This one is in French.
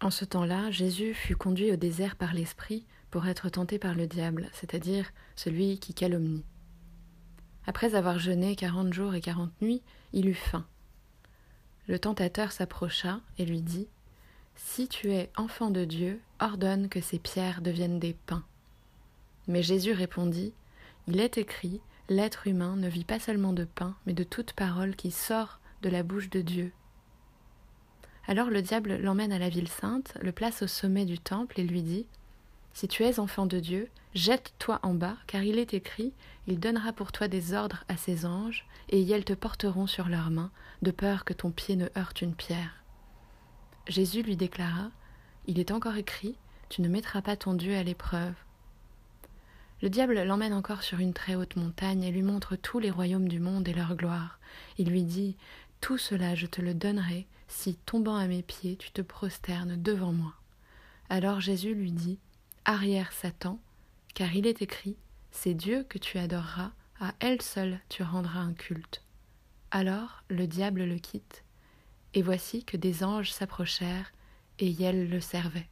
En ce temps-là, Jésus fut conduit au désert par l'Esprit pour être tenté par le diable, c'est-à-dire celui qui calomnie. Après avoir jeûné quarante jours et quarante nuits, il eut faim. Le tentateur s'approcha et lui dit Si tu es enfant de Dieu, ordonne que ces pierres deviennent des pains. Mais Jésus répondit Il est écrit L'être humain ne vit pas seulement de pain, mais de toute parole qui sort de la bouche de Dieu. Alors le diable l'emmène à la ville sainte, le place au sommet du temple et lui dit Si tu es enfant de Dieu, jette-toi en bas, car il est écrit Il donnera pour toi des ordres à ses anges, et ils te porteront sur leurs mains, de peur que ton pied ne heurte une pierre. Jésus lui déclara Il est encore écrit Tu ne mettras pas ton Dieu à l'épreuve. Le diable l'emmène encore sur une très haute montagne et lui montre tous les royaumes du monde et leur gloire. Il lui dit Tout cela je te le donnerai si, tombant à mes pieds, tu te prosternes devant moi. Alors Jésus lui dit Arrière Satan, car il est écrit C'est Dieu que tu adoreras, à elle seule tu rendras un culte. Alors le diable le quitte, et voici que des anges s'approchèrent, et elles le servaient.